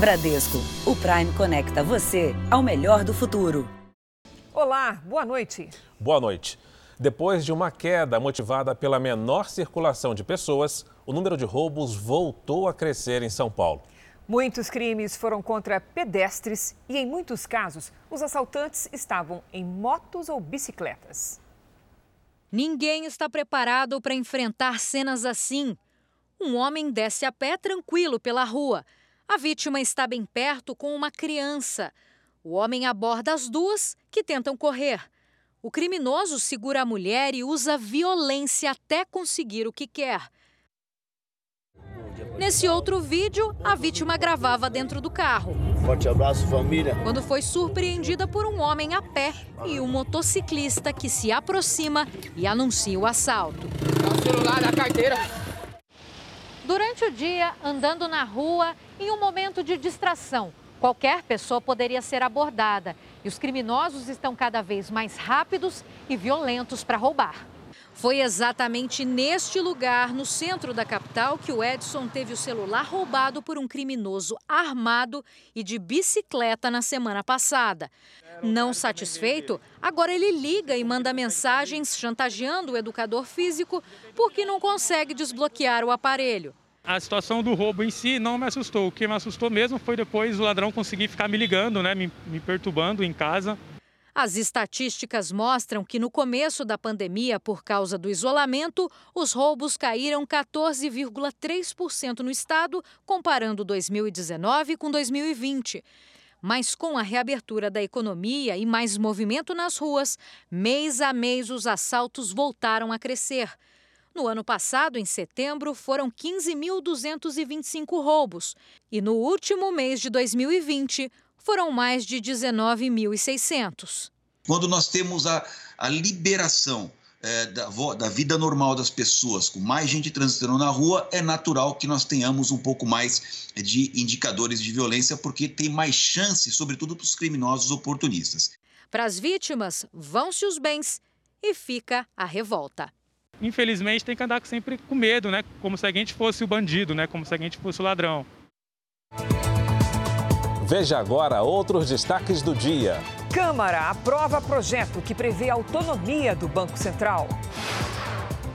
Bradesco, o Prime conecta você ao melhor do futuro. Olá, boa noite. Boa noite. Depois de uma queda motivada pela menor circulação de pessoas, o número de roubos voltou a crescer em São Paulo. Muitos crimes foram contra pedestres e, em muitos casos, os assaltantes estavam em motos ou bicicletas. Ninguém está preparado para enfrentar cenas assim. Um homem desce a pé tranquilo pela rua. A vítima está bem perto com uma criança. O homem aborda as duas que tentam correr. O criminoso segura a mulher e usa violência até conseguir o que quer. Nesse outro vídeo, a vítima gravava dentro do carro. Forte abraço, família. Quando foi surpreendida por um homem a pé e um motociclista que se aproxima e anuncia o assalto. O celular da carteira. Durante o dia, andando na rua, em um momento de distração, qualquer pessoa poderia ser abordada. E os criminosos estão cada vez mais rápidos e violentos para roubar. Foi exatamente neste lugar, no centro da capital, que o Edson teve o celular roubado por um criminoso armado e de bicicleta na semana passada. Não satisfeito, agora ele liga e manda mensagens chantageando o educador físico porque não consegue desbloquear o aparelho. A situação do roubo em si não me assustou. O que me assustou mesmo foi depois o ladrão conseguir ficar me ligando, né, me, me perturbando em casa. As estatísticas mostram que no começo da pandemia, por causa do isolamento, os roubos caíram 14,3% no estado, comparando 2019 com 2020. Mas com a reabertura da economia e mais movimento nas ruas, mês a mês os assaltos voltaram a crescer. No ano passado, em setembro, foram 15.225 roubos. E no último mês de 2020, foram mais de 19.600. Quando nós temos a, a liberação é, da, da, vida normal das pessoas, com mais gente transitando na rua, é natural que nós tenhamos um pouco mais de indicadores de violência, porque tem mais chance, sobretudo para os criminosos oportunistas. Para as vítimas, vão-se os bens e fica a revolta. Infelizmente, tem que andar sempre com medo, né? Como se a gente fosse o bandido, né? Como se a gente fosse o ladrão. Veja agora outros destaques do dia. Câmara aprova projeto que prevê autonomia do Banco Central.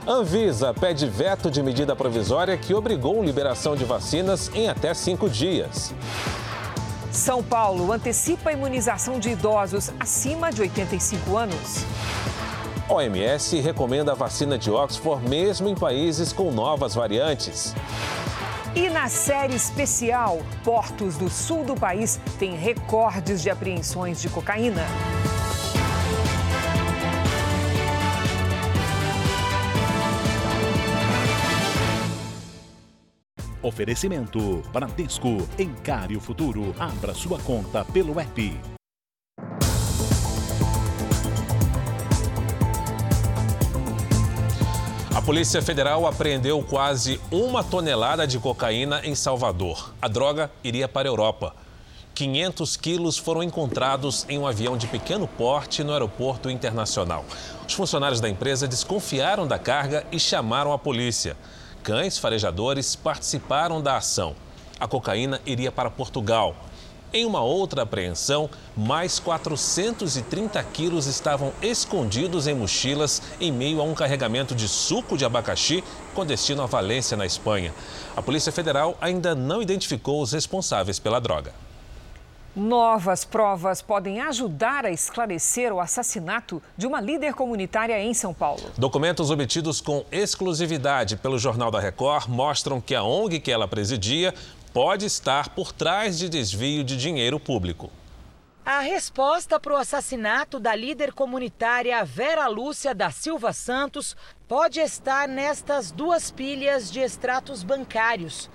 Anvisa pede veto de medida provisória que obrigou liberação de vacinas em até cinco dias. São Paulo antecipa a imunização de idosos acima de 85 anos. OMS recomenda a vacina de Oxford mesmo em países com novas variantes. E na série especial, portos do sul do país têm recordes de apreensões de cocaína. Oferecimento Bradesco. Encare o futuro. Abra sua conta pelo app. Polícia Federal apreendeu quase uma tonelada de cocaína em Salvador. A droga iria para a Europa. 500 quilos foram encontrados em um avião de pequeno porte no aeroporto internacional. Os funcionários da empresa desconfiaram da carga e chamaram a polícia. Cães farejadores participaram da ação. A cocaína iria para Portugal. Em uma outra apreensão, mais 430 quilos estavam escondidos em mochilas em meio a um carregamento de suco de abacaxi com destino a Valência, na Espanha. A Polícia Federal ainda não identificou os responsáveis pela droga. Novas provas podem ajudar a esclarecer o assassinato de uma líder comunitária em São Paulo. Documentos obtidos com exclusividade pelo Jornal da Record mostram que a ONG que ela presidia pode estar por trás de desvio de dinheiro público. A resposta para o assassinato da líder comunitária Vera Lúcia da Silva Santos pode estar nestas duas pilhas de extratos bancários.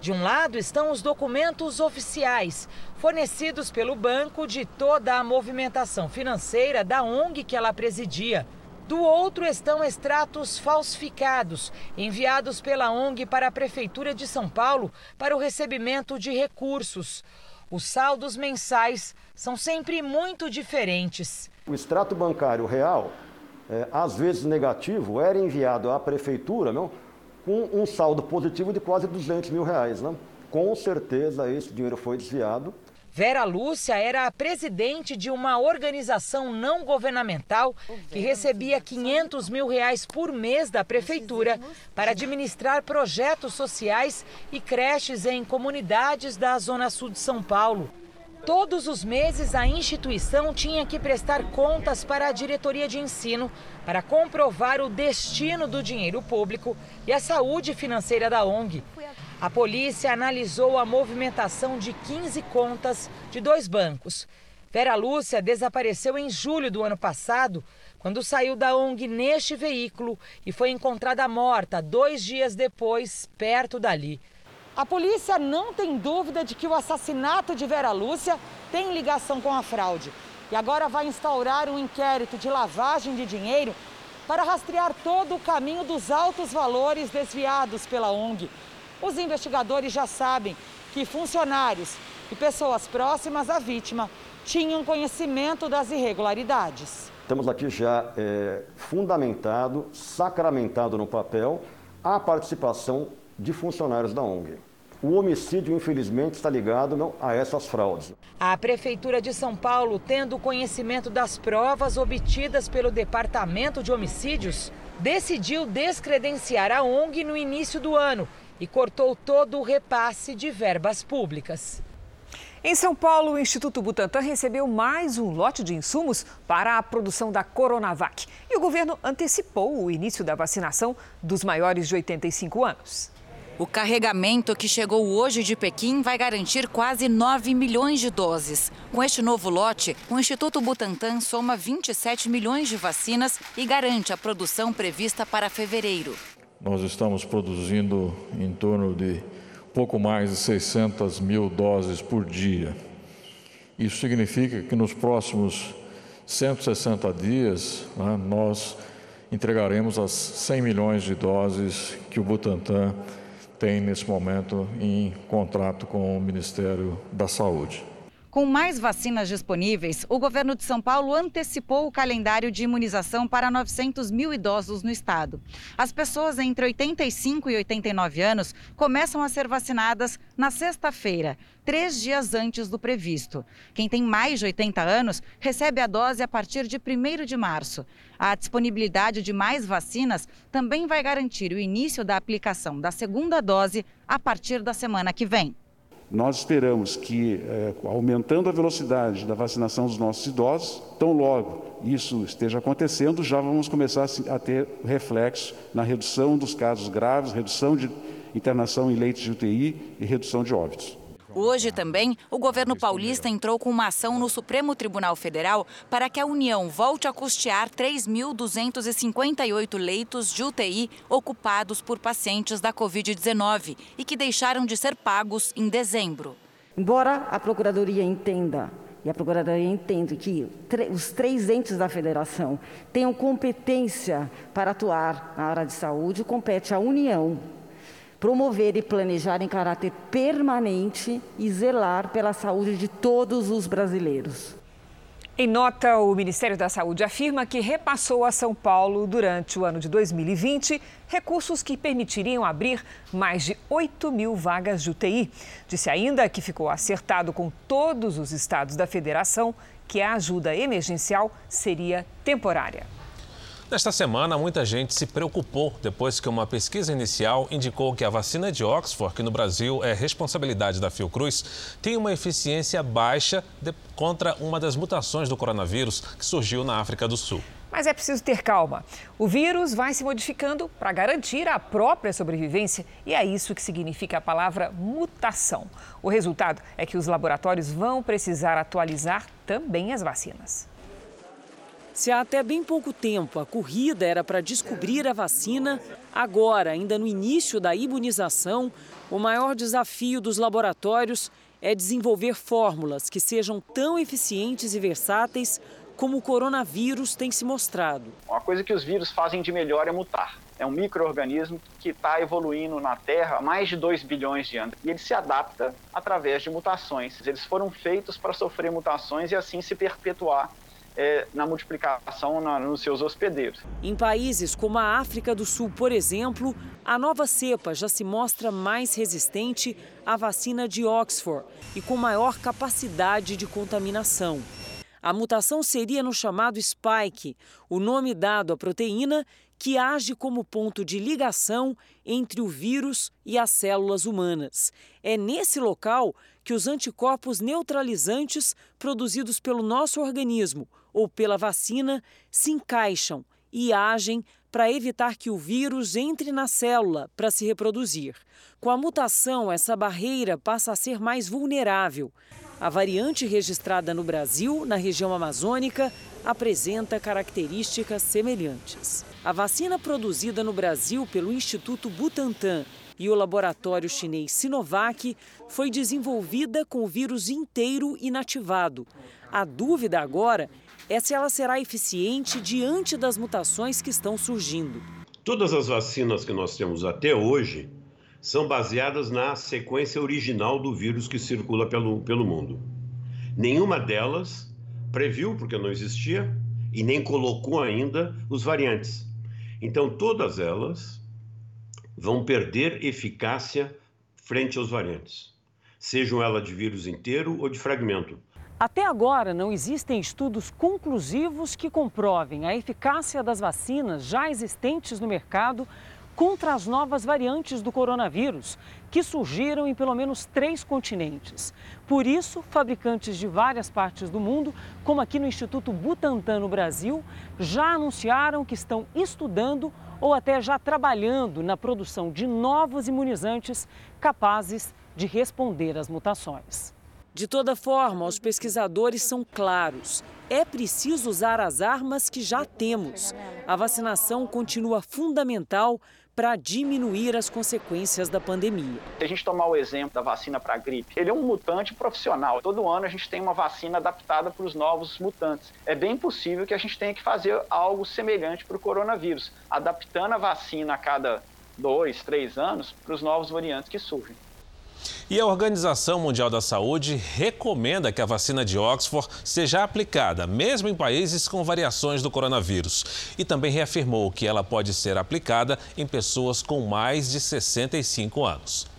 De um lado estão os documentos oficiais, fornecidos pelo banco de toda a movimentação financeira da ONG que ela presidia. Do outro estão extratos falsificados, enviados pela ONG para a Prefeitura de São Paulo para o recebimento de recursos. Os saldos mensais são sempre muito diferentes. O extrato bancário real, é, às vezes negativo, era enviado à Prefeitura não, com um saldo positivo de quase 200 mil reais. Não? com certeza esse dinheiro foi desviado. Vera Lúcia era a presidente de uma organização não governamental que recebia 500 mil reais por mês da prefeitura para administrar projetos sociais e creches em comunidades da Zona Sul de São Paulo. Todos os meses, a instituição tinha que prestar contas para a diretoria de ensino para comprovar o destino do dinheiro público e a saúde financeira da ONG. A polícia analisou a movimentação de 15 contas de dois bancos. Vera Lúcia desapareceu em julho do ano passado, quando saiu da ONG neste veículo e foi encontrada morta dois dias depois, perto dali. A polícia não tem dúvida de que o assassinato de Vera Lúcia tem ligação com a fraude. E agora vai instaurar um inquérito de lavagem de dinheiro para rastrear todo o caminho dos altos valores desviados pela ONG. Os investigadores já sabem que funcionários e pessoas próximas à vítima tinham conhecimento das irregularidades. Temos aqui já é, fundamentado, sacramentado no papel, a participação de funcionários da ONG. O homicídio, infelizmente, está ligado a essas fraudes. A Prefeitura de São Paulo, tendo conhecimento das provas obtidas pelo Departamento de Homicídios, decidiu descredenciar a ONG no início do ano e cortou todo o repasse de verbas públicas. Em São Paulo, o Instituto Butantan recebeu mais um lote de insumos para a produção da Coronavac. E o governo antecipou o início da vacinação dos maiores de 85 anos. O carregamento que chegou hoje de Pequim vai garantir quase 9 milhões de doses. Com este novo lote, o Instituto Butantan soma 27 milhões de vacinas e garante a produção prevista para fevereiro. Nós estamos produzindo em torno de pouco mais de 600 mil doses por dia. Isso significa que nos próximos 160 dias né, nós entregaremos as 100 milhões de doses que o Butantan tem nesse momento em contrato com o Ministério da Saúde. Com mais vacinas disponíveis, o governo de São Paulo antecipou o calendário de imunização para 900 mil idosos no estado. As pessoas entre 85 e 89 anos começam a ser vacinadas na sexta-feira, três dias antes do previsto. Quem tem mais de 80 anos recebe a dose a partir de 1 de março. A disponibilidade de mais vacinas também vai garantir o início da aplicação da segunda dose a partir da semana que vem. Nós esperamos que, é, aumentando a velocidade da vacinação dos nossos idosos, tão logo isso esteja acontecendo, já vamos começar a ter reflexo na redução dos casos graves, redução de internação em leitos de UTI e redução de óbitos. Hoje também, o governo paulista entrou com uma ação no Supremo Tribunal Federal para que a União volte a custear 3.258 leitos de UTI ocupados por pacientes da Covid-19 e que deixaram de ser pagos em dezembro. Embora a Procuradoria entenda e a Procuradoria entende que os três entes da federação tenham competência para atuar na área de saúde, compete à União promover e planejar em caráter permanente e zelar pela saúde de todos os brasileiros. Em nota, o Ministério da Saúde afirma que repassou a São Paulo, durante o ano de 2020, recursos que permitiriam abrir mais de 8 mil vagas de UTI. Disse ainda que ficou acertado com todos os estados da federação que a ajuda emergencial seria temporária. Nesta semana, muita gente se preocupou depois que uma pesquisa inicial indicou que a vacina de Oxford, que no Brasil é responsabilidade da Fiocruz, tem uma eficiência baixa de, contra uma das mutações do coronavírus que surgiu na África do Sul. Mas é preciso ter calma. O vírus vai se modificando para garantir a própria sobrevivência e é isso que significa a palavra mutação. O resultado é que os laboratórios vão precisar atualizar também as vacinas. Se há até bem pouco tempo a corrida era para descobrir a vacina, agora, ainda no início da imunização, o maior desafio dos laboratórios é desenvolver fórmulas que sejam tão eficientes e versáteis como o coronavírus tem se mostrado. Uma coisa que os vírus fazem de melhor é mutar. É um microorganismo que está evoluindo na Terra há mais de 2 bilhões de anos. E ele se adapta através de mutações. Eles foram feitos para sofrer mutações e assim se perpetuar é, na multiplicação na, nos seus hospedeiros. Em países como a África do Sul, por exemplo, a nova cepa já se mostra mais resistente à vacina de Oxford e com maior capacidade de contaminação. A mutação seria no chamado spike, o nome dado à proteína que age como ponto de ligação entre o vírus e as células humanas. É nesse local que os anticorpos neutralizantes produzidos pelo nosso organismo ou pela vacina se encaixam e agem para evitar que o vírus entre na célula para se reproduzir. Com a mutação, essa barreira passa a ser mais vulnerável. A variante registrada no Brasil, na região amazônica, apresenta características semelhantes. A vacina produzida no Brasil pelo Instituto Butantan e o laboratório chinês Sinovac foi desenvolvida com o vírus inteiro inativado. A dúvida agora se ela será eficiente diante das mutações que estão surgindo. Todas as vacinas que nós temos até hoje são baseadas na sequência original do vírus que circula pelo, pelo mundo. Nenhuma delas previu, porque não existia, e nem colocou ainda os variantes. Então, todas elas vão perder eficácia frente aos variantes, sejam elas de vírus inteiro ou de fragmento. Até agora, não existem estudos conclusivos que comprovem a eficácia das vacinas já existentes no mercado contra as novas variantes do coronavírus, que surgiram em pelo menos três continentes. Por isso, fabricantes de várias partes do mundo, como aqui no Instituto Butantan no Brasil, já anunciaram que estão estudando ou até já trabalhando na produção de novos imunizantes capazes de responder às mutações. De toda forma, os pesquisadores são claros. É preciso usar as armas que já temos. A vacinação continua fundamental para diminuir as consequências da pandemia. Se a gente tomar o exemplo da vacina para a gripe, ele é um mutante profissional. Todo ano a gente tem uma vacina adaptada para os novos mutantes. É bem possível que a gente tenha que fazer algo semelhante para o coronavírus, adaptando a vacina a cada dois, três anos para os novos variantes que surgem. E a Organização Mundial da Saúde recomenda que a vacina de Oxford seja aplicada, mesmo em países com variações do coronavírus. E também reafirmou que ela pode ser aplicada em pessoas com mais de 65 anos.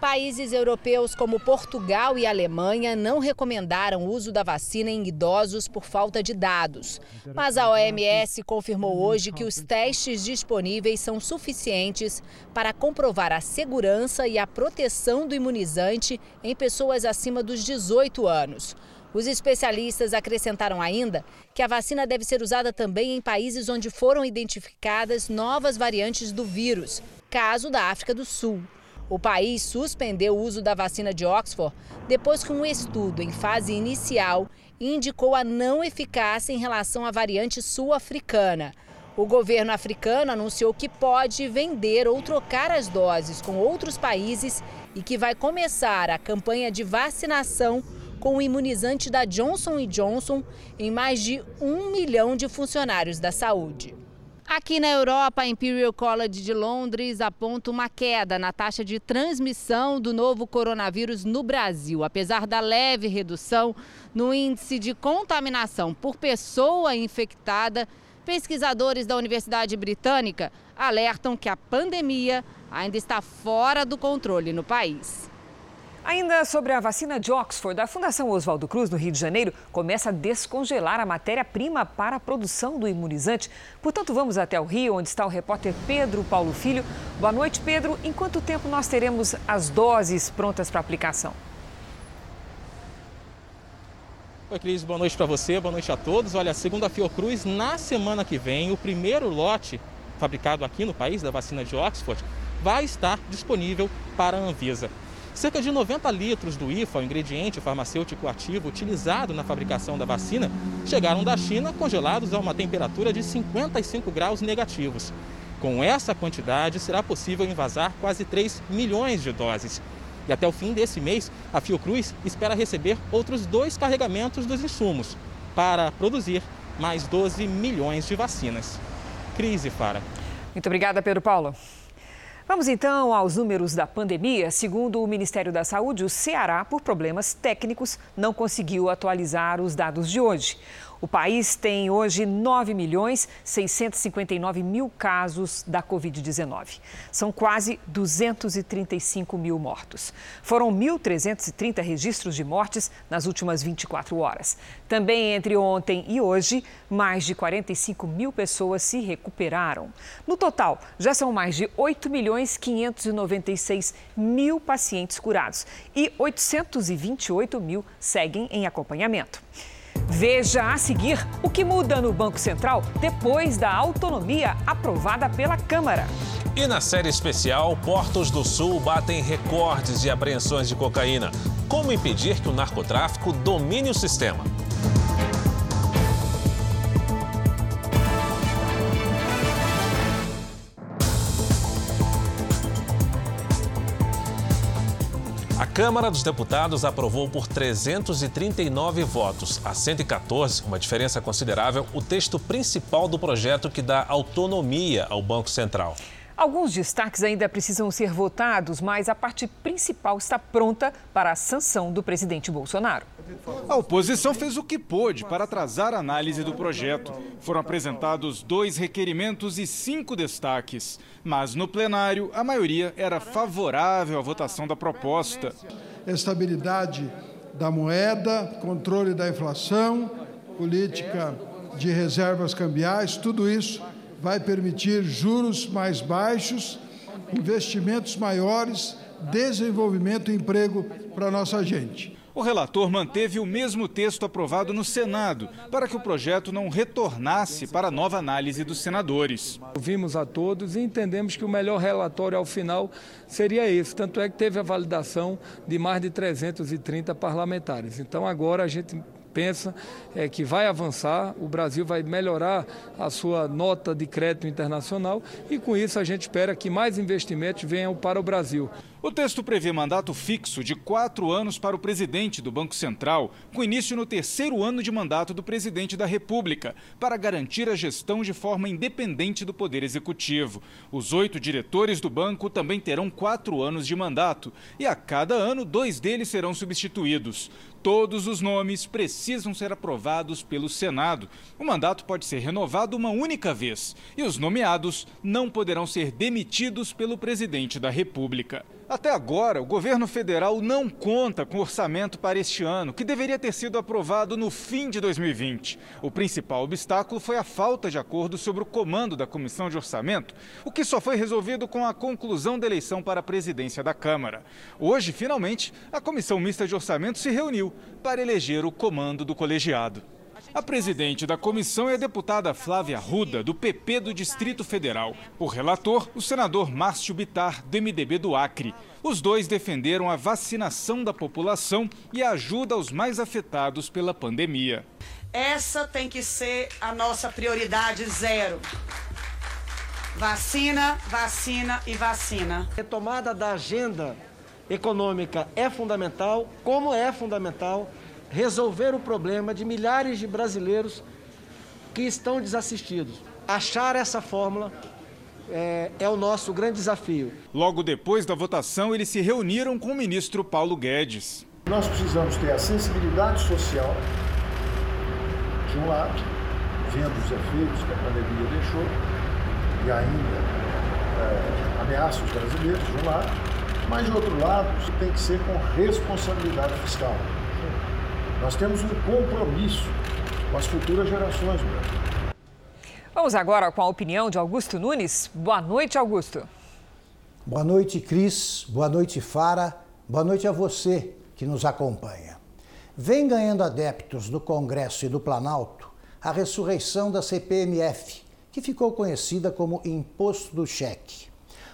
Países europeus como Portugal e Alemanha não recomendaram o uso da vacina em idosos por falta de dados. Mas a OMS confirmou hoje que os testes disponíveis são suficientes para comprovar a segurança e a proteção do imunizante em pessoas acima dos 18 anos. Os especialistas acrescentaram ainda que a vacina deve ser usada também em países onde foram identificadas novas variantes do vírus, caso da África do Sul. O país suspendeu o uso da vacina de Oxford depois que um estudo em fase inicial indicou a não eficácia em relação à variante sul-africana. O governo africano anunciou que pode vender ou trocar as doses com outros países e que vai começar a campanha de vacinação com o imunizante da Johnson Johnson em mais de um milhão de funcionários da saúde. Aqui na Europa, a Imperial College de Londres aponta uma queda na taxa de transmissão do novo coronavírus no Brasil. Apesar da leve redução no índice de contaminação por pessoa infectada, pesquisadores da Universidade Britânica alertam que a pandemia ainda está fora do controle no país. Ainda sobre a vacina de Oxford, a Fundação Oswaldo Cruz, no Rio de Janeiro, começa a descongelar a matéria-prima para a produção do imunizante. Portanto, vamos até o Rio, onde está o repórter Pedro Paulo Filho. Boa noite, Pedro. Em quanto tempo nós teremos as doses prontas para aplicação? Oi, Cris, boa noite para você, boa noite a todos. Olha, segundo a Fiocruz, na semana que vem, o primeiro lote fabricado aqui no país da vacina de Oxford vai estar disponível para a Anvisa. Cerca de 90 litros do IFA, o ingrediente farmacêutico ativo utilizado na fabricação da vacina, chegaram da China congelados a uma temperatura de 55 graus negativos. Com essa quantidade, será possível envasar quase 3 milhões de doses. E até o fim desse mês, a Fiocruz espera receber outros dois carregamentos dos insumos para produzir mais 12 milhões de vacinas. Crise, Fara. Muito obrigada, Pedro Paulo. Vamos então aos números da pandemia. Segundo o Ministério da Saúde, o Ceará, por problemas técnicos, não conseguiu atualizar os dados de hoje. O país tem hoje 9 milhões 659 mil casos da Covid-19. São quase 235 mil mortos. Foram 1.330 registros de mortes nas últimas 24 horas. Também entre ontem e hoje, mais de 45 mil pessoas se recuperaram. No total, já são mais de 8 milhões 596 mil pacientes curados e 828 mil seguem em acompanhamento. Veja a seguir o que muda no Banco Central depois da autonomia aprovada pela Câmara. E na série especial, Portos do Sul batem recordes de apreensões de cocaína. Como impedir que o narcotráfico domine o sistema? Câmara dos Deputados aprovou por 339 votos a 114, uma diferença considerável, o texto principal do projeto que dá autonomia ao Banco Central. Alguns destaques ainda precisam ser votados, mas a parte principal está pronta para a sanção do presidente Bolsonaro. A oposição fez o que pôde para atrasar a análise do projeto. Foram apresentados dois requerimentos e cinco destaques. Mas no plenário, a maioria era favorável à votação da proposta. Estabilidade da moeda, controle da inflação, política de reservas cambiais, tudo isso vai permitir juros mais baixos, investimentos maiores, desenvolvimento e emprego para a nossa gente. O relator manteve o mesmo texto aprovado no Senado, para que o projeto não retornasse para a nova análise dos senadores. Ouvimos a todos e entendemos que o melhor relatório ao final seria esse. Tanto é que teve a validação de mais de 330 parlamentares. Então agora a gente pensa é, que vai avançar, o Brasil vai melhorar a sua nota de crédito internacional e com isso a gente espera que mais investimentos venham para o Brasil. O texto prevê mandato fixo de quatro anos para o presidente do Banco Central, com início no terceiro ano de mandato do presidente da República, para garantir a gestão de forma independente do Poder Executivo. Os oito diretores do banco também terão quatro anos de mandato e a cada ano dois deles serão substituídos. Todos os nomes precisam ser aprovados pelo Senado. O mandato pode ser renovado uma única vez e os nomeados não poderão ser demitidos pelo presidente da República. Até agora, o governo federal não conta com orçamento para este ano, que deveria ter sido aprovado no fim de 2020. O principal obstáculo foi a falta de acordo sobre o comando da Comissão de Orçamento, o que só foi resolvido com a conclusão da eleição para a presidência da Câmara. Hoje, finalmente, a Comissão Mista de Orçamento se reuniu para eleger o comando do colegiado. A presidente da comissão é a deputada Flávia Ruda, do PP do Distrito Federal. O relator, o senador Márcio Bitar, do MDB do Acre. Os dois defenderam a vacinação da população e a ajuda aos mais afetados pela pandemia. Essa tem que ser a nossa prioridade zero. Vacina, vacina e vacina. Retomada da agenda econômica é fundamental, como é fundamental resolver o problema de milhares de brasileiros que estão desassistidos. Achar essa fórmula é, é, o nosso grande desafio. Logo depois da votação, eles se reuniram com o ministro Paulo Guedes. Nós precisamos ter a sensibilidade social, de um lado, vendo os efeitos que a pandemia deixou e ainda é, ameaça os brasileiros, de um lado, mas de outro lado, isso tem que ser com responsabilidade fiscal. Nós temos um compromisso com as futuras gerações. Vamos agora com a opinião de Augusto Nunes. Boa noite, Augusto. Boa noite, Cris. Boa noite, Fara. Boa noite a você que nos acompanha. Vem ganhando adeptos do Congresso e do Planalto a ressurreição da CPMF, que ficou conhecida como Imposto do Cheque.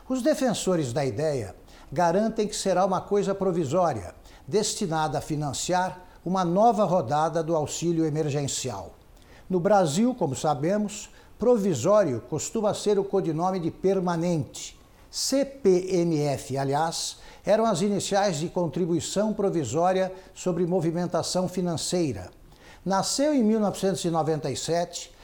Os defensores da ideia garantem que será uma coisa provisória, destinada a financiar uma nova rodada do auxílio emergencial. No Brasil, como sabemos, provisório costuma ser o codinome de permanente. CPMF, aliás, eram as iniciais de contribuição provisória sobre movimentação financeira. Nasceu em 1997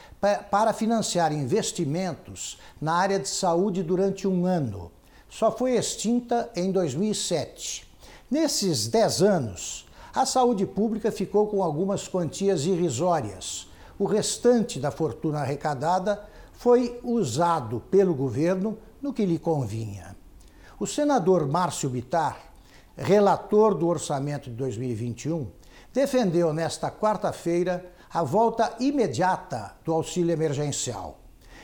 para financiar investimentos na área de saúde durante um ano. só foi extinta em 2007. Nesses 10 anos, a saúde pública ficou com algumas quantias irrisórias. O restante da fortuna arrecadada foi usado pelo governo no que lhe convinha. O senador Márcio Bitar, relator do orçamento de 2021, defendeu nesta quarta-feira a volta imediata do auxílio emergencial.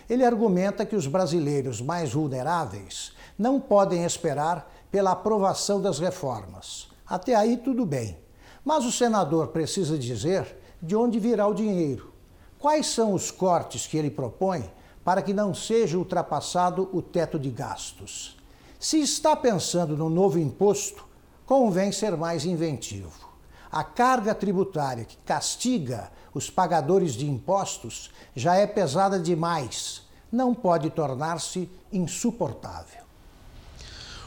Ele argumenta que os brasileiros mais vulneráveis não podem esperar pela aprovação das reformas. Até aí, tudo bem. Mas o senador precisa dizer de onde virá o dinheiro. Quais são os cortes que ele propõe para que não seja ultrapassado o teto de gastos? Se está pensando no novo imposto, convém ser mais inventivo. A carga tributária que castiga os pagadores de impostos já é pesada demais. Não pode tornar-se insuportável.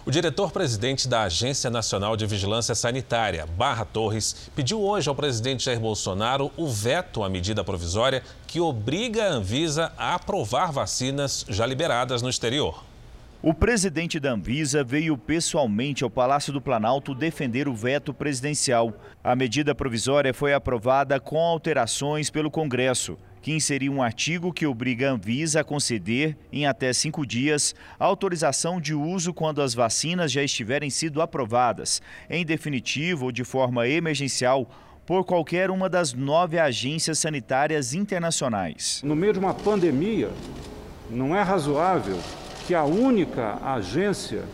O diretor-presidente da Agência Nacional de Vigilância Sanitária, Barra Torres, pediu hoje ao presidente Jair Bolsonaro o veto à medida provisória que obriga a Anvisa a aprovar vacinas já liberadas no exterior. O presidente da Anvisa veio pessoalmente ao Palácio do Planalto defender o veto presidencial. A medida provisória foi aprovada com alterações pelo Congresso que inseriu um artigo que obriga a Anvisa a conceder, em até cinco dias, autorização de uso quando as vacinas já estiverem sido aprovadas, em definitivo ou de forma emergencial, por qualquer uma das nove agências sanitárias internacionais. No meio de uma pandemia, não é razoável que a única agência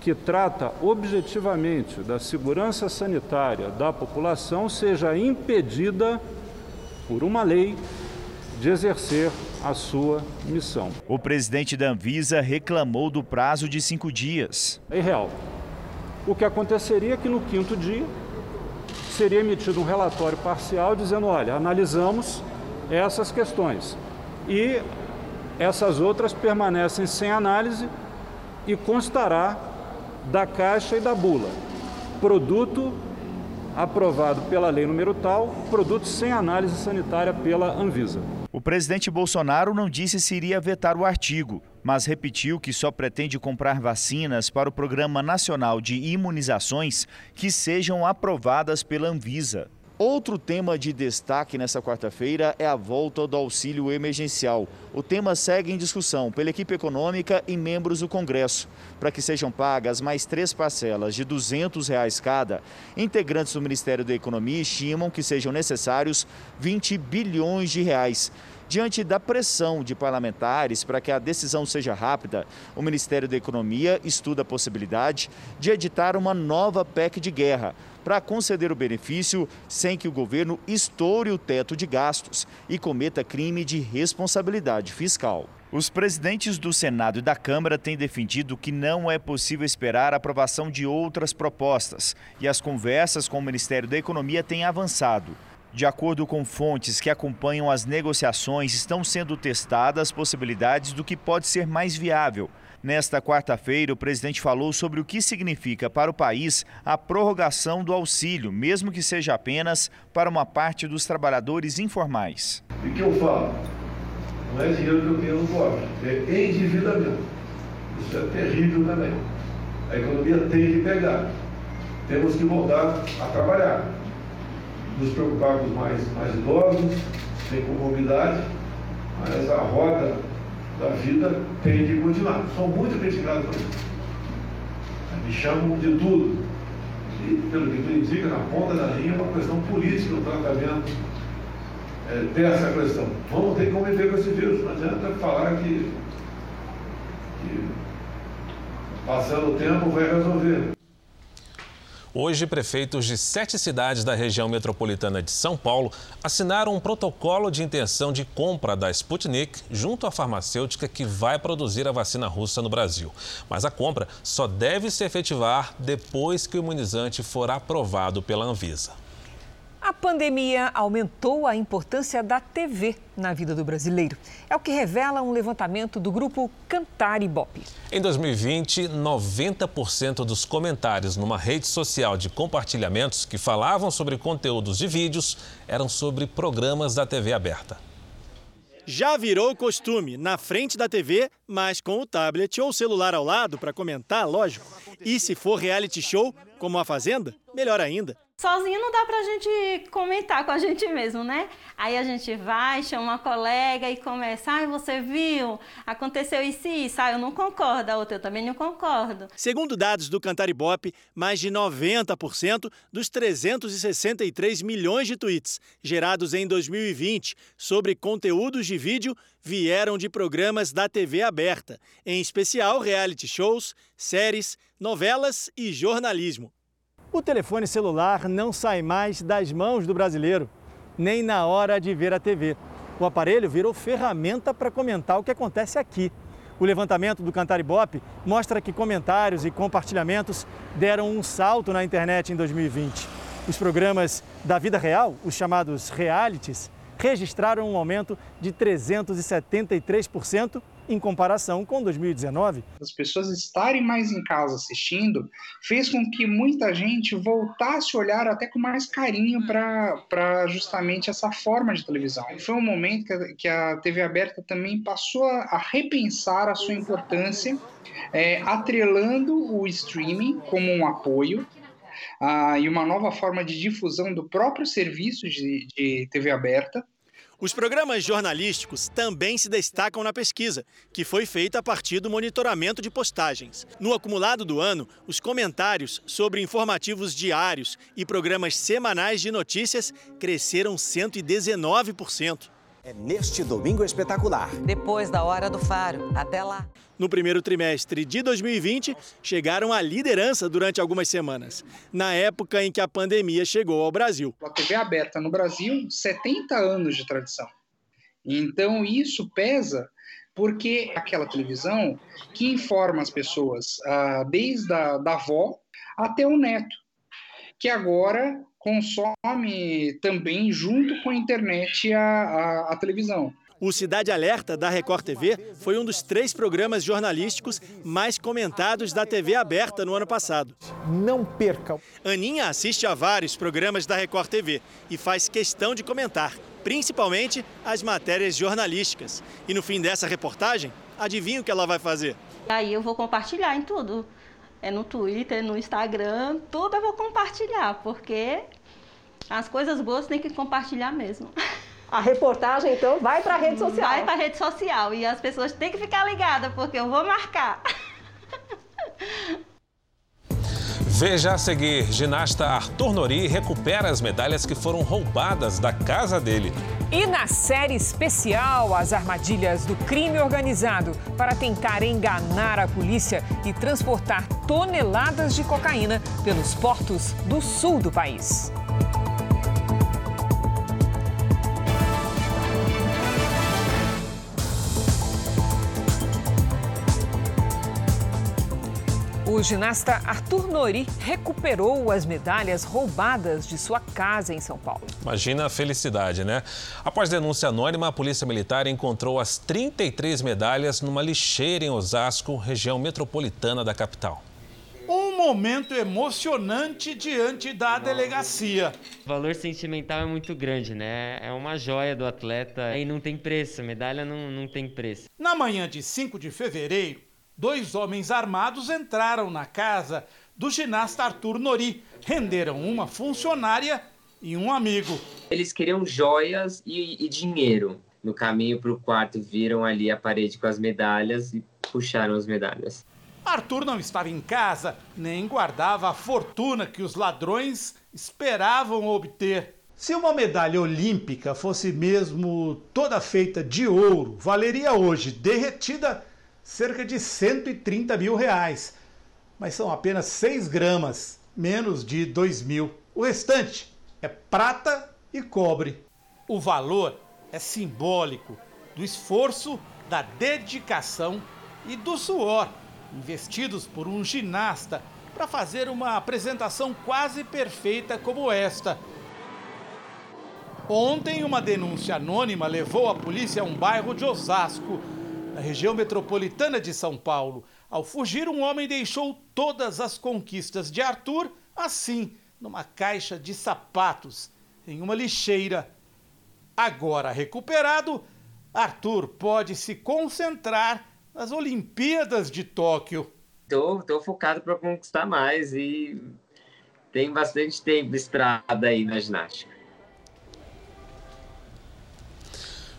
que trata objetivamente da segurança sanitária da população seja impedida por uma lei de exercer a sua missão. O presidente da Anvisa reclamou do prazo de cinco dias. É irreal. O que aconteceria é que no quinto dia seria emitido um relatório parcial dizendo: olha, analisamos essas questões e essas outras permanecem sem análise e constará da Caixa e da bula. Produto aprovado pela lei número tal, produto sem análise sanitária pela Anvisa. O presidente Bolsonaro não disse se iria vetar o artigo, mas repetiu que só pretende comprar vacinas para o Programa Nacional de Imunizações que sejam aprovadas pela Anvisa. Outro tema de destaque nessa quarta-feira é a volta do auxílio emergencial. O tema segue em discussão pela equipe econômica e membros do Congresso. Para que sejam pagas mais três parcelas de 200 reais cada, integrantes do Ministério da Economia estimam que sejam necessários 20 bilhões de reais. Diante da pressão de parlamentares para que a decisão seja rápida, o Ministério da Economia estuda a possibilidade de editar uma nova PEC de guerra para conceder o benefício sem que o governo estoure o teto de gastos e cometa crime de responsabilidade fiscal. Os presidentes do Senado e da Câmara têm defendido que não é possível esperar a aprovação de outras propostas e as conversas com o Ministério da Economia têm avançado. De acordo com fontes que acompanham as negociações, estão sendo testadas possibilidades do que pode ser mais viável. Nesta quarta-feira, o presidente falou sobre o que significa para o país a prorrogação do auxílio, mesmo que seja apenas para uma parte dos trabalhadores informais. O que eu falo? Não é dinheiro que eu tenho no cofre, é endividamento. Isso é terrível também. A economia tem que pegar. Temos que voltar a trabalhar nos preocupar com os mais, mais idosos, sem comorbidade, mas a roda da vida tem de continuar. Sou muito criticado por isso. Me chamam de tudo. E, pelo que tu indica, na ponta da linha, é uma questão política o tratamento é, dessa questão. Vamos ter que conviver com esse vírus. Não adianta falar que, que passando o tempo vai resolver. Hoje, prefeitos de sete cidades da região metropolitana de São Paulo assinaram um protocolo de intenção de compra da Sputnik junto à farmacêutica que vai produzir a vacina russa no Brasil. Mas a compra só deve se efetivar depois que o imunizante for aprovado pela Anvisa. A pandemia aumentou a importância da TV na vida do brasileiro. É o que revela um levantamento do grupo Cantar Ibope. Em 2020, 90% dos comentários numa rede social de compartilhamentos que falavam sobre conteúdos de vídeos eram sobre programas da TV aberta. Já virou costume, na frente da TV, mas com o tablet ou celular ao lado para comentar, lógico. E se for reality show, como a Fazenda, melhor ainda. Sozinho não dá pra gente comentar com a gente mesmo, né? Aí a gente vai, chama uma colega e começa, ai, você viu? Aconteceu isso e isso, ah, eu não concordo, a outra eu também não concordo. Segundo dados do Cantar Ibope, mais de 90% dos 363 milhões de tweets gerados em 2020 sobre conteúdos de vídeo vieram de programas da TV aberta, em especial reality shows, séries, novelas e jornalismo. O telefone celular não sai mais das mãos do brasileiro, nem na hora de ver a TV. O aparelho virou ferramenta para comentar o que acontece aqui. O levantamento do Cantar Ibope mostra que comentários e compartilhamentos deram um salto na internet em 2020. Os programas da vida real, os chamados realities, registraram um aumento de 373% em comparação com 2019. As pessoas estarem mais em casa assistindo fez com que muita gente voltasse a olhar até com mais carinho para justamente essa forma de televisão. Foi um momento que a, TV aberta também passou a, a repensar a sua importância, é, atrelando o streaming como um apoio ah, e uma nova forma de difusão do próprio serviço de, de TV aberta. Os programas jornalísticos também se destacam na pesquisa, que foi feita a partir do monitoramento de postagens. No acumulado do ano, os comentários sobre informativos diários e programas semanais de notícias cresceram 119%. É neste domingo espetacular. Depois da hora do faro. Até lá. No primeiro trimestre de 2020, chegaram à liderança durante algumas semanas, na época em que a pandemia chegou ao Brasil. A TV aberta no Brasil, 70 anos de tradição. Então, isso pesa porque aquela televisão que informa as pessoas, ah, desde a da avó até o neto, que agora consome também, junto com a internet, a, a, a televisão. O Cidade Alerta da Record TV foi um dos três programas jornalísticos mais comentados da TV aberta no ano passado. Não percam! Aninha assiste a vários programas da Record TV e faz questão de comentar, principalmente as matérias jornalísticas. E no fim dessa reportagem, adivinha o que ela vai fazer? Aí eu vou compartilhar em tudo. É no Twitter, no Instagram, tudo eu vou compartilhar, porque as coisas boas tem que compartilhar mesmo. A reportagem, então, vai para a rede social. Vai para a rede social e as pessoas têm que ficar ligadas, porque eu vou marcar. Veja a seguir: ginasta Arthur Nori recupera as medalhas que foram roubadas da casa dele. E na série especial, as armadilhas do crime organizado para tentar enganar a polícia e transportar toneladas de cocaína pelos portos do sul do país. O ginasta Arthur Nori recuperou as medalhas roubadas de sua casa em São Paulo. Imagina a felicidade, né? Após denúncia anônima, a Polícia Militar encontrou as 33 medalhas numa lixeira em Osasco, região metropolitana da capital. Um momento emocionante diante da delegacia. O valor sentimental é muito grande, né? É uma joia do atleta e não tem preço, a medalha não, não tem preço. Na manhã de 5 de fevereiro, dois homens armados entraram na casa do ginasta Arthur Nori, renderam uma funcionária e um amigo. Eles queriam joias e, e dinheiro. No caminho para o quarto, viram ali a parede com as medalhas e puxaram as medalhas. Arthur não estava em casa, nem guardava a fortuna que os ladrões esperavam obter. Se uma medalha olímpica fosse mesmo toda feita de ouro, valeria hoje, derretida, cerca de 130 mil reais. Mas são apenas 6 gramas, menos de 2 mil. O restante é prata e cobre. O valor é simbólico do esforço, da dedicação e do suor investidos por um ginasta para fazer uma apresentação quase perfeita como esta. Ontem, uma denúncia anônima levou a polícia a um bairro de Osasco, na região metropolitana de São Paulo. Ao fugir, um homem deixou todas as conquistas de Arthur assim, numa caixa de sapatos, em uma lixeira. Agora recuperado, Arthur pode se concentrar nas Olimpíadas de Tóquio. Tô, focado para conquistar mais e tem bastante tempo estrada aí na ginástica.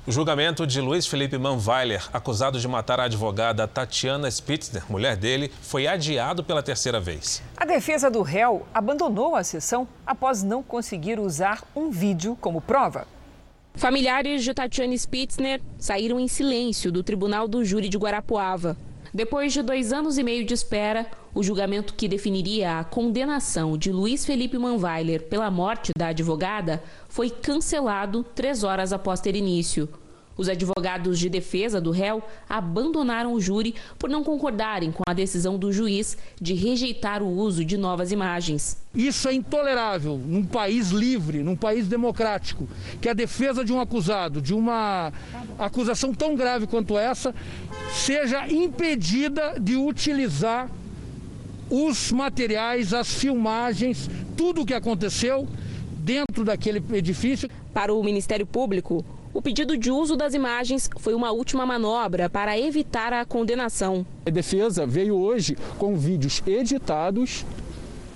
O julgamento de Luiz Felipe Manweiler, acusado de matar a advogada Tatiana Spitzner, mulher dele, foi adiado pela terceira vez. A defesa do réu abandonou a sessão após não conseguir usar um vídeo como prova. Familiares de Tatiana Spitzner saíram em silêncio do Tribunal do Júri de Guarapuava. Depois de dois anos e meio de espera, o julgamento que definiria a condenação de Luiz Felipe Manweiler pela morte da advogada foi cancelado três horas após ter início. Os advogados de defesa do réu abandonaram o júri por não concordarem com a decisão do juiz de rejeitar o uso de novas imagens. Isso é intolerável num país livre, num país democrático, que a defesa de um acusado, de uma acusação tão grave quanto essa, seja impedida de utilizar os materiais, as filmagens, tudo o que aconteceu dentro daquele edifício. Para o Ministério Público, o pedido de uso das imagens foi uma última manobra para evitar a condenação. A defesa veio hoje com vídeos editados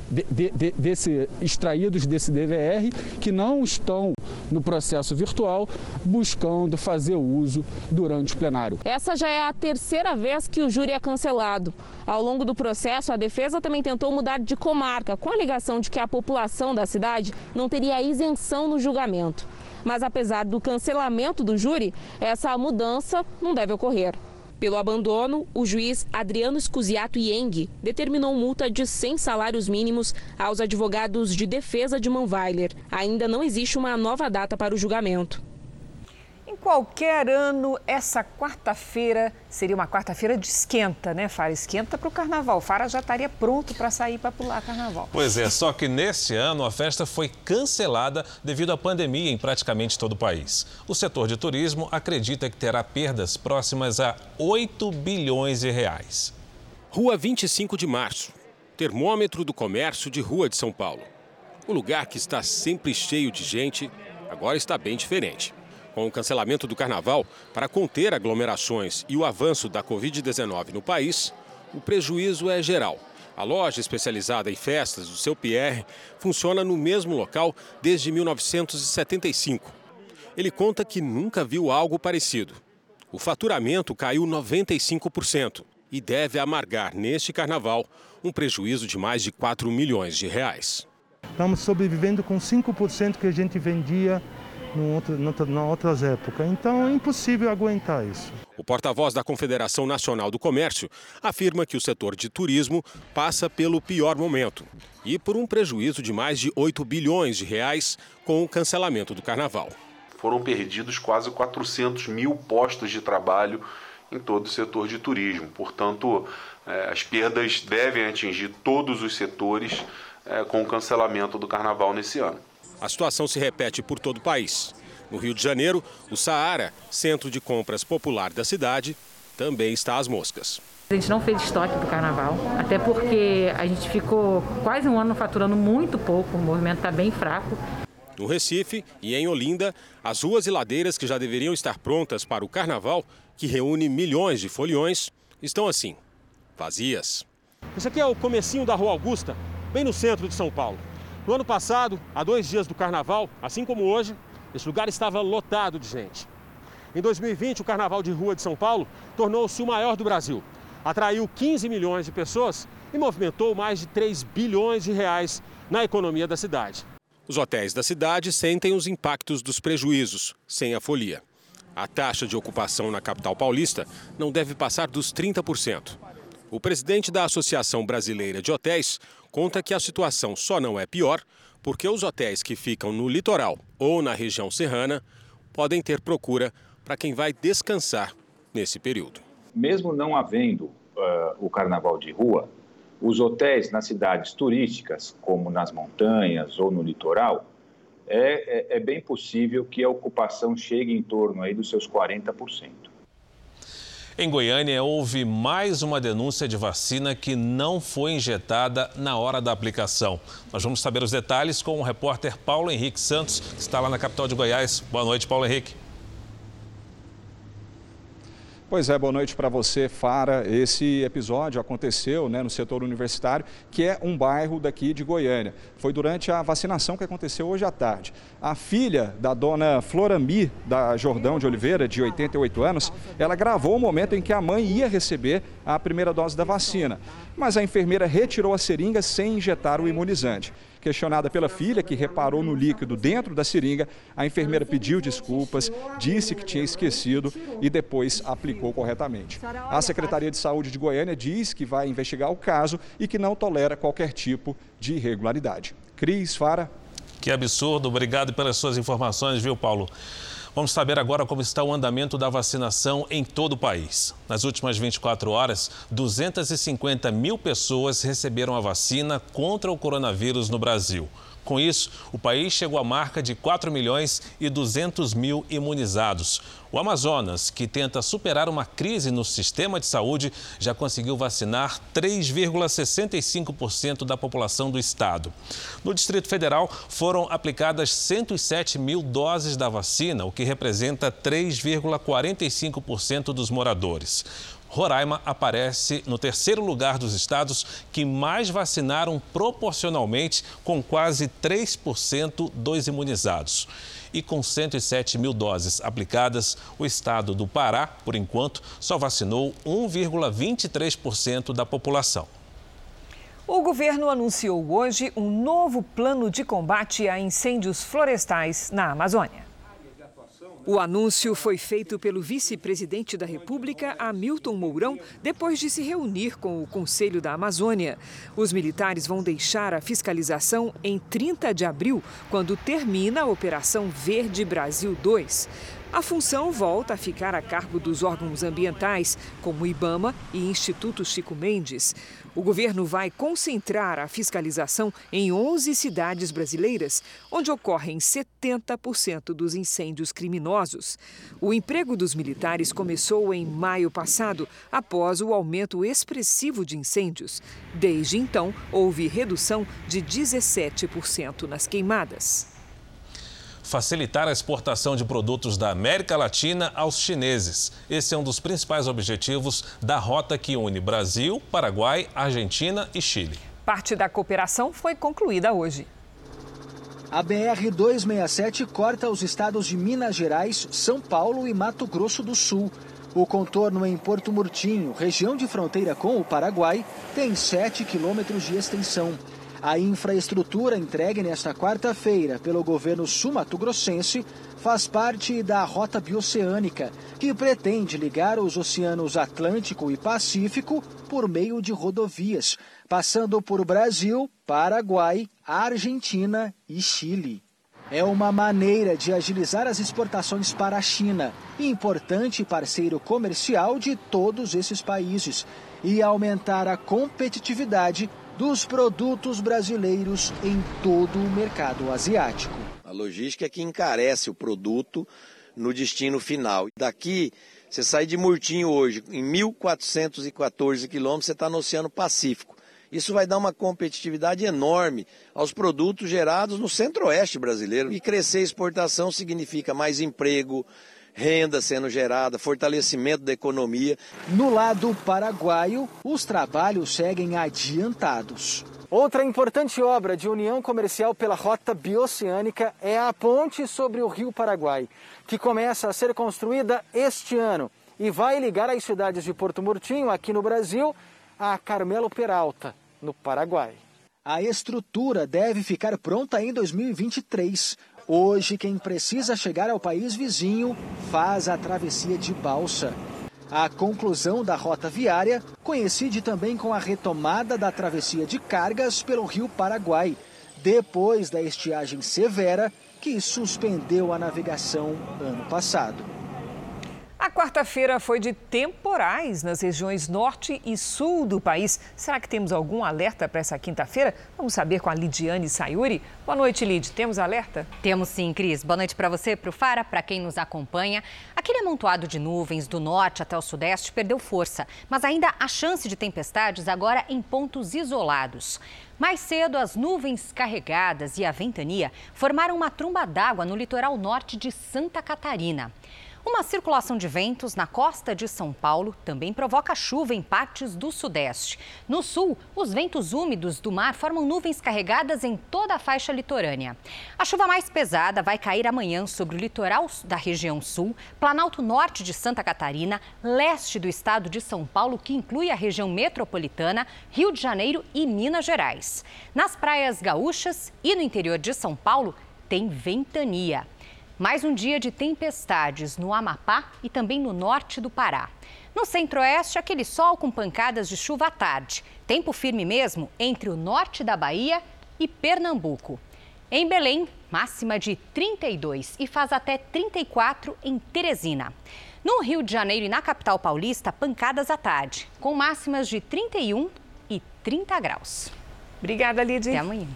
de, de, desse, extraídos desse DVR que não estão no processo virtual buscando fazer uso durante o plenário. Essa já é a terceira vez que o júri é cancelado. Ao longo do processo, a defesa também tentou mudar de comarca, com a alegação de que a população da cidade não teria isenção no julgamento. Mas apesar do cancelamento do júri, essa mudança não deve ocorrer. Pelo abandono, o juiz Adriano Scusiato Yeng determinou multa de 100 salários mínimos aos advogados de defesa de Manweiler. Ainda não existe uma nova data para o julgamento. Qualquer ano, essa quarta-feira seria uma quarta-feira de esquenta, né, Fara? Esquenta para o carnaval. Fara já estaria pronto para sair para pular carnaval. Pois é, só que neste ano a festa foi cancelada devido à pandemia em praticamente todo o país. O setor de turismo acredita que terá perdas próximas a 8 bilhões de reais. Rua 25 de Março, termômetro do comércio de Rua de São Paulo. O lugar que está sempre cheio de gente agora está bem diferente. Com o cancelamento do carnaval, para conter aglomerações e o avanço da Covid-19 no país, o prejuízo é geral. A loja especializada em festas do seu Pierre funciona no mesmo local desde 1975. Ele conta que nunca viu algo parecido. O faturamento caiu 95% e deve amargar neste carnaval um prejuízo de mais de 4 milhões de reais. Estamos sobrevivendo com 5% que a gente vendia em outras épocas. Então é impossível aguentar isso. O porta-voz da Confederação Nacional do Comércio afirma que o setor de turismo passa pelo pior momento e por um prejuízo de mais de 8 bilhões de reais com o cancelamento do carnaval. Foram perdidos quase 400 mil postos de trabalho em todo o setor de turismo. Portanto, eh, as perdas devem atingir todos os setores eh, com o cancelamento do carnaval nesse ano. A situação se repete por todo o país. No Rio de Janeiro, o Saara, centro de compras popular da cidade, também está às moscas. A gente não fez estoque para o carnaval, até porque a gente ficou quase um ano faturando muito pouco, o movimento está bem fraco. No Recife e em Olinda, as ruas e ladeiras que já deveriam estar prontas para o carnaval, que reúne milhões de foliões, estão assim, vazias. Esse aqui é o comecinho da Rua Augusta, bem no centro de São Paulo. No ano passado, há dois dias do carnaval, assim como hoje, esse lugar estava lotado de gente. Em 2020, o Carnaval de Rua de São Paulo tornou-se o maior do Brasil. Atraiu 15 milhões de pessoas e movimentou mais de 3 bilhões de reais na economia da cidade. Os hotéis da cidade sentem os impactos dos prejuízos, sem a folia. A taxa de ocupação na capital paulista não deve passar dos 30%. O presidente da Associação Brasileira de Hotéis conta que a situação só não é pior porque os hotéis que ficam no litoral ou na região serrana podem ter procura para quem vai descansar nesse período. Mesmo não havendo uh, o carnaval de rua, os hotéis nas cidades turísticas, como nas montanhas ou no litoral, é, é, é bem possível que a ocupação chegue em torno aí dos seus 40%. Em Goiânia, houve mais uma denúncia de vacina que não foi injetada na hora da aplicação. Nós vamos saber os detalhes com o repórter Paulo Henrique Santos, que está lá na capital de Goiás. Boa noite, Paulo Henrique. Pois é, boa noite para você, Fara. Esse episódio aconteceu né, no setor universitário, que é um bairro daqui de Goiânia. Foi durante a vacinação que aconteceu hoje à tarde. A filha da dona Florami, da Jordão de Oliveira, de 88 anos, ela gravou o momento em que a mãe ia receber a primeira dose da vacina. Mas a enfermeira retirou a seringa sem injetar o imunizante. Questionada pela filha, que reparou no líquido dentro da seringa, a enfermeira pediu desculpas, disse que tinha esquecido e depois aplicou corretamente. A Secretaria de Saúde de Goiânia diz que vai investigar o caso e que não tolera qualquer tipo de irregularidade. Cris, Fara. Que absurdo. Obrigado pelas suas informações, viu, Paulo? Vamos saber agora como está o andamento da vacinação em todo o país. Nas últimas 24 horas, 250 mil pessoas receberam a vacina contra o coronavírus no Brasil. Com isso, o país chegou à marca de 4 milhões e 200 mil imunizados. O Amazonas, que tenta superar uma crise no sistema de saúde, já conseguiu vacinar 3,65% da população do estado. No Distrito Federal, foram aplicadas 107 mil doses da vacina, o que representa 3,45% dos moradores. Roraima aparece no terceiro lugar dos estados que mais vacinaram proporcionalmente, com quase 3% dos imunizados. E com 107 mil doses aplicadas, o estado do Pará, por enquanto, só vacinou 1,23% da população. O governo anunciou hoje um novo plano de combate a incêndios florestais na Amazônia. O anúncio foi feito pelo vice-presidente da República, Hamilton Mourão, depois de se reunir com o Conselho da Amazônia. Os militares vão deixar a fiscalização em 30 de abril, quando termina a Operação Verde Brasil 2. A função volta a ficar a cargo dos órgãos ambientais, como o IBAMA e Instituto Chico Mendes. O governo vai concentrar a fiscalização em 11 cidades brasileiras, onde ocorrem 70% dos incêndios criminosos. O emprego dos militares começou em maio passado, após o aumento expressivo de incêndios. Desde então, houve redução de 17% nas queimadas facilitar a exportação de produtos da América Latina aos chineses. Esse é um dos principais objetivos da rota que une Brasil, Paraguai, Argentina e Chile. Parte da cooperação foi concluída hoje. A BR-267 corta os estados de Minas Gerais, São Paulo e Mato Grosso do Sul. O contorno em Porto Murtinho, região de fronteira com o Paraguai, tem 7 quilômetros de extensão. A infraestrutura entregue nesta quarta-feira pelo governo sumato-grossense faz parte da Rota Bioceânica, que pretende ligar os oceanos Atlântico e Pacífico por meio de rodovias, passando por Brasil, Paraguai, Argentina e Chile. É uma maneira de agilizar as exportações para a China, importante parceiro comercial de todos esses países, e aumentar a competitividade dos produtos brasileiros em todo o mercado asiático. A logística é que encarece o produto no destino final. Daqui, você sai de Murtinho hoje, em 1.414 quilômetros, você está no Oceano Pacífico. Isso vai dar uma competitividade enorme aos produtos gerados no centro-oeste brasileiro. E crescer a exportação significa mais emprego, renda sendo gerada, fortalecimento da economia. No lado paraguaio, os trabalhos seguem adiantados. Outra importante obra de união comercial pela rota bioceânica é a ponte sobre o Rio Paraguai, que começa a ser construída este ano e vai ligar as cidades de Porto Murtinho, aqui no Brasil, a Carmelo Peralta, no Paraguai. A estrutura deve ficar pronta em 2023. Hoje, quem precisa chegar ao país vizinho faz a travessia de balsa. A conclusão da rota viária coincide também com a retomada da travessia de cargas pelo rio Paraguai, depois da estiagem severa que suspendeu a navegação ano passado. A quarta-feira foi de temporais nas regiões norte e sul do país. Será que temos algum alerta para essa quinta-feira? Vamos saber com a Lidiane Sayuri. Boa noite, Lid. Temos alerta? Temos sim, Cris. Boa noite para você, para o Fara, para quem nos acompanha. Aquele amontoado de nuvens do norte até o sudeste perdeu força, mas ainda há chance de tempestades agora em pontos isolados. Mais cedo, as nuvens carregadas e a ventania formaram uma tromba d'água no litoral norte de Santa Catarina. Uma circulação de ventos na costa de São Paulo também provoca chuva em partes do sudeste. No sul, os ventos úmidos do mar formam nuvens carregadas em toda a faixa litorânea. A chuva mais pesada vai cair amanhã sobre o litoral da região sul, Planalto Norte de Santa Catarina, leste do estado de São Paulo, que inclui a região metropolitana, Rio de Janeiro e Minas Gerais. Nas praias gaúchas e no interior de São Paulo, tem ventania. Mais um dia de tempestades no Amapá e também no norte do Pará. No centro-oeste, aquele sol com pancadas de chuva à tarde. Tempo firme mesmo entre o norte da Bahia e Pernambuco. Em Belém, máxima de 32 e faz até 34 em Teresina. No Rio de Janeiro e na capital paulista, pancadas à tarde, com máximas de 31 e 30 graus. Obrigada, Lidia. Até amanhã.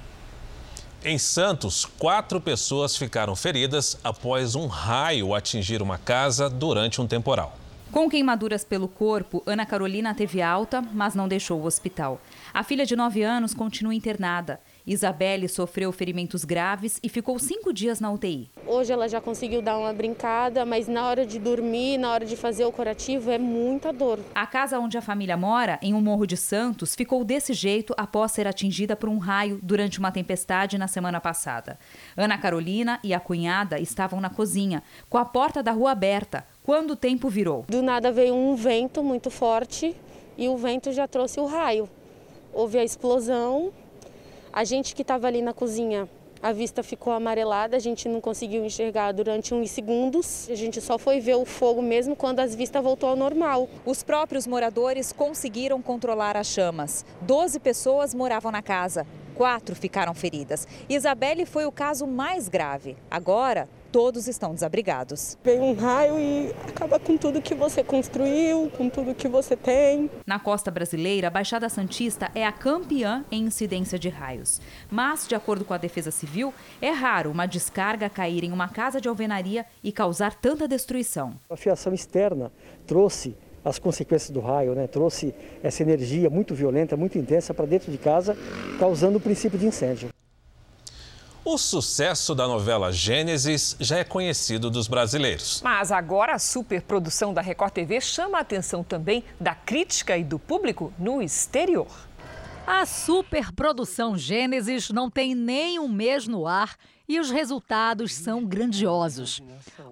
Em Santos, quatro pessoas ficaram feridas após um raio atingir uma casa durante um temporal. Com queimaduras pelo corpo, Ana Carolina teve alta, mas não deixou o hospital. A filha de 9 anos continua internada. Isabelle sofreu ferimentos graves e ficou cinco dias na UTI. Hoje ela já conseguiu dar uma brincada, mas na hora de dormir, na hora de fazer o curativo, é muita dor. A casa onde a família mora, em um morro de Santos, ficou desse jeito após ser atingida por um raio durante uma tempestade na semana passada. Ana Carolina e a cunhada estavam na cozinha, com a porta da rua aberta, quando o tempo virou. Do nada veio um vento muito forte e o vento já trouxe o raio. Houve a explosão a gente que estava ali na cozinha, a vista ficou amarelada, a gente não conseguiu enxergar durante uns segundos. A gente só foi ver o fogo mesmo quando as vistas voltou ao normal. Os próprios moradores conseguiram controlar as chamas. Doze pessoas moravam na casa. Quatro ficaram feridas. Isabelle foi o caso mais grave. Agora, todos estão desabrigados. Vem um raio e acaba com tudo que você construiu, com tudo que você tem. Na costa brasileira, a Baixada Santista é a campeã em incidência de raios. Mas, de acordo com a Defesa Civil, é raro uma descarga cair em uma casa de alvenaria e causar tanta destruição. A fiação externa trouxe as consequências do raio, né? trouxe essa energia muito violenta, muito intensa para dentro de casa, causando o princípio de incêndio. O sucesso da novela Gênesis já é conhecido dos brasileiros. Mas agora a superprodução da Record TV chama a atenção também da crítica e do público no exterior. A superprodução Gênesis não tem nem um mês no ar e os resultados são grandiosos.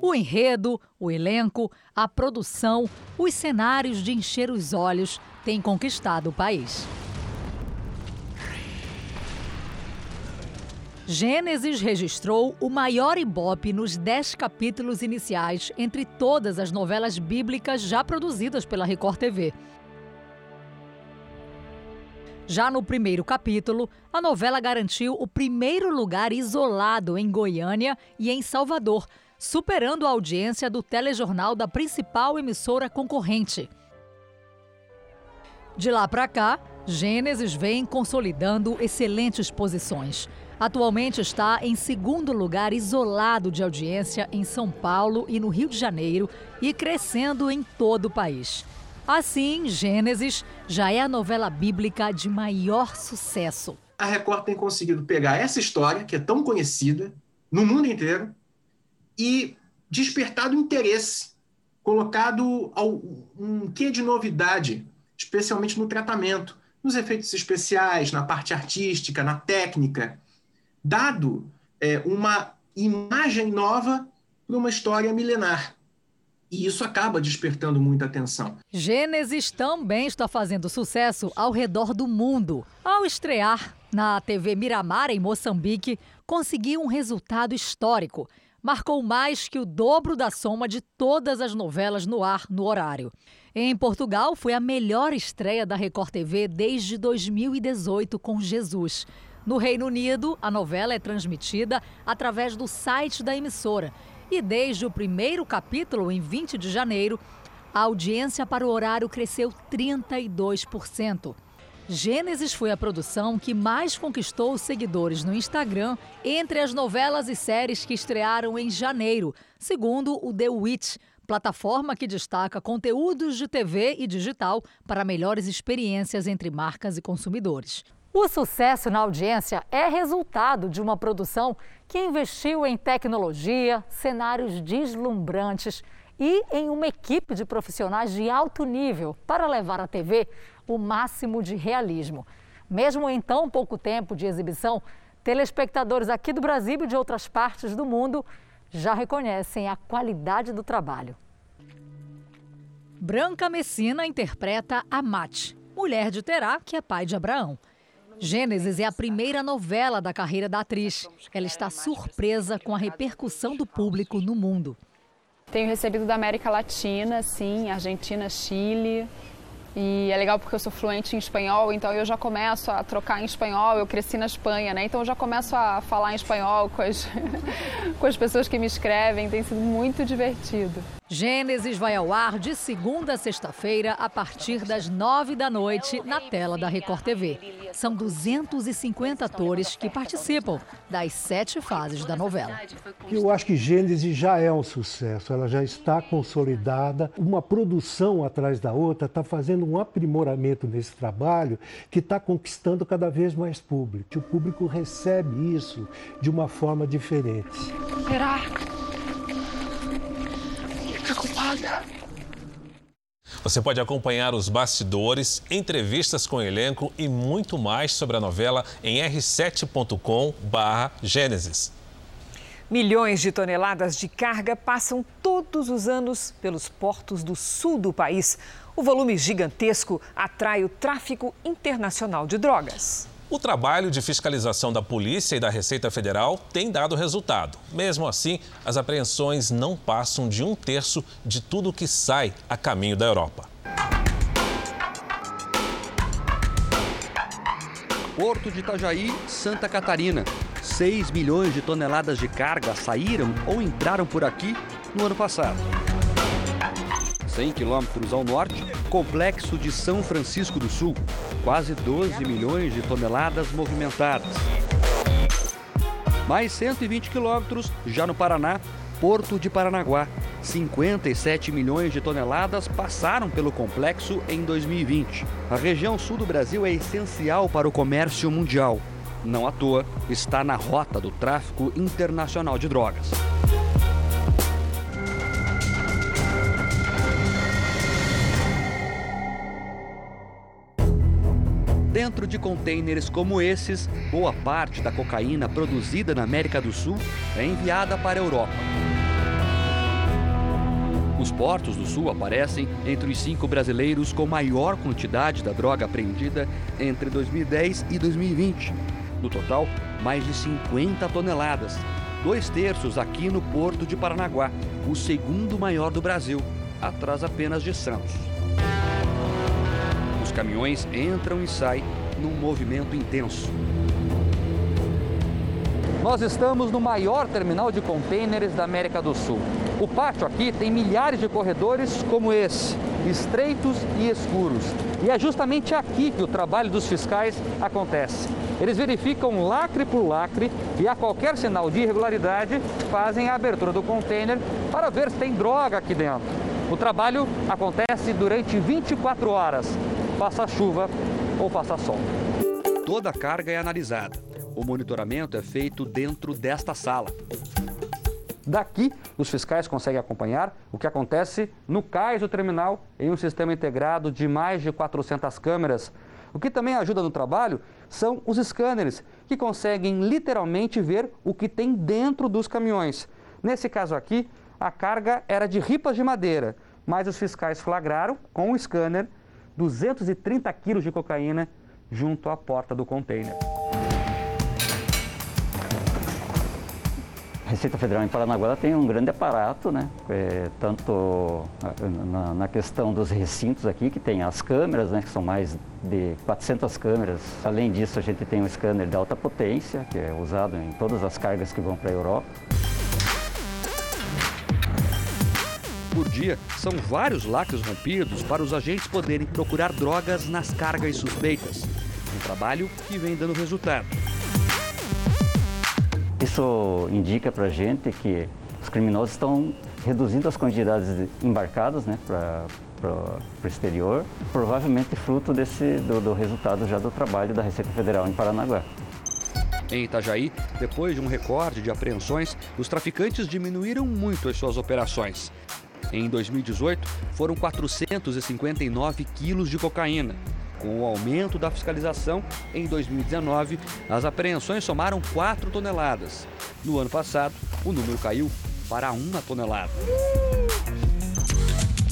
O enredo, o elenco, a produção, os cenários de encher os olhos têm conquistado o país. Gênesis registrou o maior ibope nos dez capítulos iniciais entre todas as novelas bíblicas já produzidas pela Record TV. Já no primeiro capítulo, a novela garantiu o primeiro lugar isolado em Goiânia e em Salvador, superando a audiência do telejornal da principal emissora concorrente. De lá para cá, Gênesis vem consolidando excelentes posições. Atualmente está em segundo lugar isolado de audiência em São Paulo e no Rio de Janeiro e crescendo em todo o país. Assim, Gênesis já é a novela bíblica de maior sucesso. A Record tem conseguido pegar essa história, que é tão conhecida no mundo inteiro, e despertado interesse, colocado um quê de novidade, especialmente no tratamento, nos efeitos especiais, na parte artística, na técnica dado é, uma imagem nova para uma história milenar. E isso acaba despertando muita atenção. Gênesis também está fazendo sucesso ao redor do mundo. Ao estrear na TV Miramar, em Moçambique, conseguiu um resultado histórico. Marcou mais que o dobro da soma de todas as novelas no ar no horário. Em Portugal, foi a melhor estreia da Record TV desde 2018 com Jesus. No Reino Unido, a novela é transmitida através do site da emissora. E desde o primeiro capítulo, em 20 de janeiro, a audiência para o horário cresceu 32%. Gênesis foi a produção que mais conquistou seguidores no Instagram entre as novelas e séries que estrearam em janeiro, segundo o The Witch, plataforma que destaca conteúdos de TV e digital para melhores experiências entre marcas e consumidores. O sucesso na audiência é resultado de uma produção que investiu em tecnologia, cenários deslumbrantes e em uma equipe de profissionais de alto nível para levar à TV o máximo de realismo. Mesmo em tão pouco tempo de exibição, telespectadores aqui do Brasil e de outras partes do mundo já reconhecem a qualidade do trabalho. Branca Messina interpreta a Mate, mulher de Terá, que é pai de Abraão. Gênesis é a primeira novela da carreira da atriz. Ela está surpresa com a repercussão do público no mundo. Tenho recebido da América Latina, sim, Argentina, Chile, e é legal porque eu sou fluente em espanhol, então eu já começo a trocar em espanhol. Eu cresci na Espanha, né? Então eu já começo a falar em espanhol com as, com as pessoas que me escrevem. Tem sido muito divertido. Gênesis vai ao ar de segunda a sexta-feira, a partir das nove da noite, na tela da Record TV. São 250 atores que participam das sete fases da novela. Eu acho que Gênesis já é um sucesso, ela já está consolidada. Uma produção atrás da outra está fazendo um aprimoramento nesse trabalho que está conquistando cada vez mais público. O público recebe isso de uma forma diferente. Será? preocupada. Você pode acompanhar os bastidores, entrevistas com o elenco e muito mais sobre a novela em r7.com/gênesis. Milhões de toneladas de carga passam todos os anos pelos portos do sul do país. O volume gigantesco atrai o tráfico internacional de drogas. O trabalho de fiscalização da Polícia e da Receita Federal tem dado resultado. Mesmo assim, as apreensões não passam de um terço de tudo que sai a caminho da Europa. Porto de Itajaí, Santa Catarina. 6 milhões de toneladas de carga saíram ou entraram por aqui no ano passado. 100 quilômetros ao norte, complexo de São Francisco do Sul. Quase 12 milhões de toneladas movimentadas. Mais 120 quilômetros já no Paraná, Porto de Paranaguá. 57 milhões de toneladas passaram pelo complexo em 2020. A região sul do Brasil é essencial para o comércio mundial. Não à toa, está na rota do tráfico internacional de drogas. Dentro de contêineres como esses, boa parte da cocaína produzida na América do Sul é enviada para a Europa. Os portos do Sul aparecem entre os cinco brasileiros com maior quantidade da droga apreendida entre 2010 e 2020. No total, mais de 50 toneladas, dois terços aqui no Porto de Paranaguá, o segundo maior do Brasil, atrás apenas de Santos. Caminhões entram e saem num movimento intenso. Nós estamos no maior terminal de contêineres da América do Sul. O pátio aqui tem milhares de corredores como esse, estreitos e escuros. E é justamente aqui que o trabalho dos fiscais acontece. Eles verificam lacre por lacre e a qualquer sinal de irregularidade fazem a abertura do contêiner para ver se tem droga aqui dentro. O trabalho acontece durante 24 horas, faça chuva ou faça sol. Toda a carga é analisada. O monitoramento é feito dentro desta sala. Daqui, os fiscais conseguem acompanhar o que acontece no cais do terminal em um sistema integrado de mais de 400 câmeras. O que também ajuda no trabalho são os scanners, que conseguem literalmente ver o que tem dentro dos caminhões. Nesse caso aqui, a carga era de ripas de madeira, mas os fiscais flagraram, com o scanner, 230 quilos de cocaína junto à porta do container. A Receita Federal em Paranaguá tem um grande aparato, né? É, tanto na, na, questão dos recintos aqui, que tem as câmeras, né? que são mais de 400 câmeras. Além disso, a gente tem um scanner de alta potência, que é usado em todas as cargas que vão para a Europa. Por dia, são vários lacres rompidos para os agentes poderem procurar drogas nas cargas suspeitas. Um trabalho que vem dando resultado. Isso indica para a gente que os criminosos estão reduzindo as quantidades embarcadas né, para o exterior, provavelmente fruto desse, do, do resultado já do trabalho da Receita Federal em Paranaguá. Em Itajaí, depois de um recorde de apreensões, os traficantes diminuíram muito as suas operações. Em 2018, foram 459 quilos de cocaína. Com o aumento da fiscalização, em 2019, as apreensões somaram 4 toneladas. No ano passado, o número caiu para uma tonelada.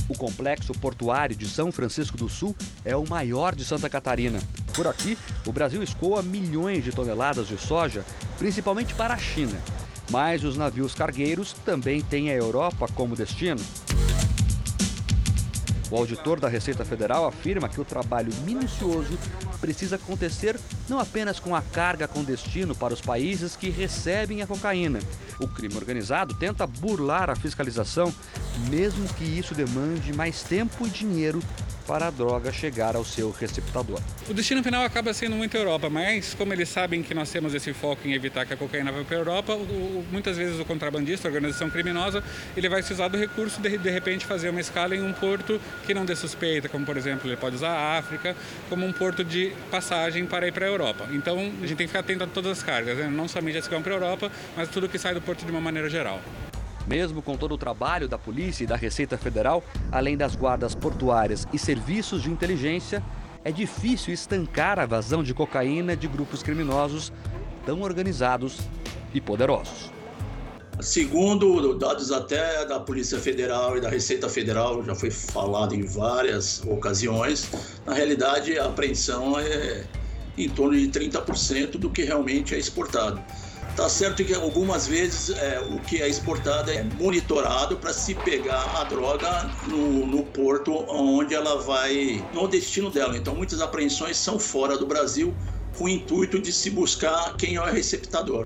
O complexo portuário de São Francisco do Sul é o maior de Santa Catarina. Por aqui, o Brasil escoa milhões de toneladas de soja, principalmente para a China. Mas os navios cargueiros também têm a Europa como destino. O auditor da Receita Federal afirma que o trabalho minucioso precisa acontecer não apenas com a carga com destino para os países que recebem a cocaína. O crime organizado tenta burlar a fiscalização, mesmo que isso demande mais tempo e dinheiro para a droga chegar ao seu receptador. O destino final acaba sendo muito Europa, mas como eles sabem que nós temos esse foco em evitar que a cocaína vá para a Europa, o, muitas vezes o contrabandista, a organização criminosa, ele vai se usar do recurso de, de repente fazer uma escala em um porto que não dê suspeita, como por exemplo ele pode usar a África como um porto de passagem para ir para a Europa. Então a gente tem que ficar atento a todas as cargas, né? não somente as que vão para a Europa, mas tudo que sai do porto de uma maneira geral. Mesmo com todo o trabalho da polícia e da Receita Federal, além das guardas portuárias e serviços de inteligência, é difícil estancar a vazão de cocaína de grupos criminosos tão organizados e poderosos. Segundo dados até da Polícia Federal e da Receita Federal, já foi falado em várias ocasiões, na realidade a apreensão é em torno de 30% do que realmente é exportado. Tá certo que algumas vezes é, o que é exportado é monitorado para se pegar a droga no, no, porto onde ela vai, no destino dela. Então muitas apreensões são fora do Brasil com o intuito de se buscar quem é o receptador.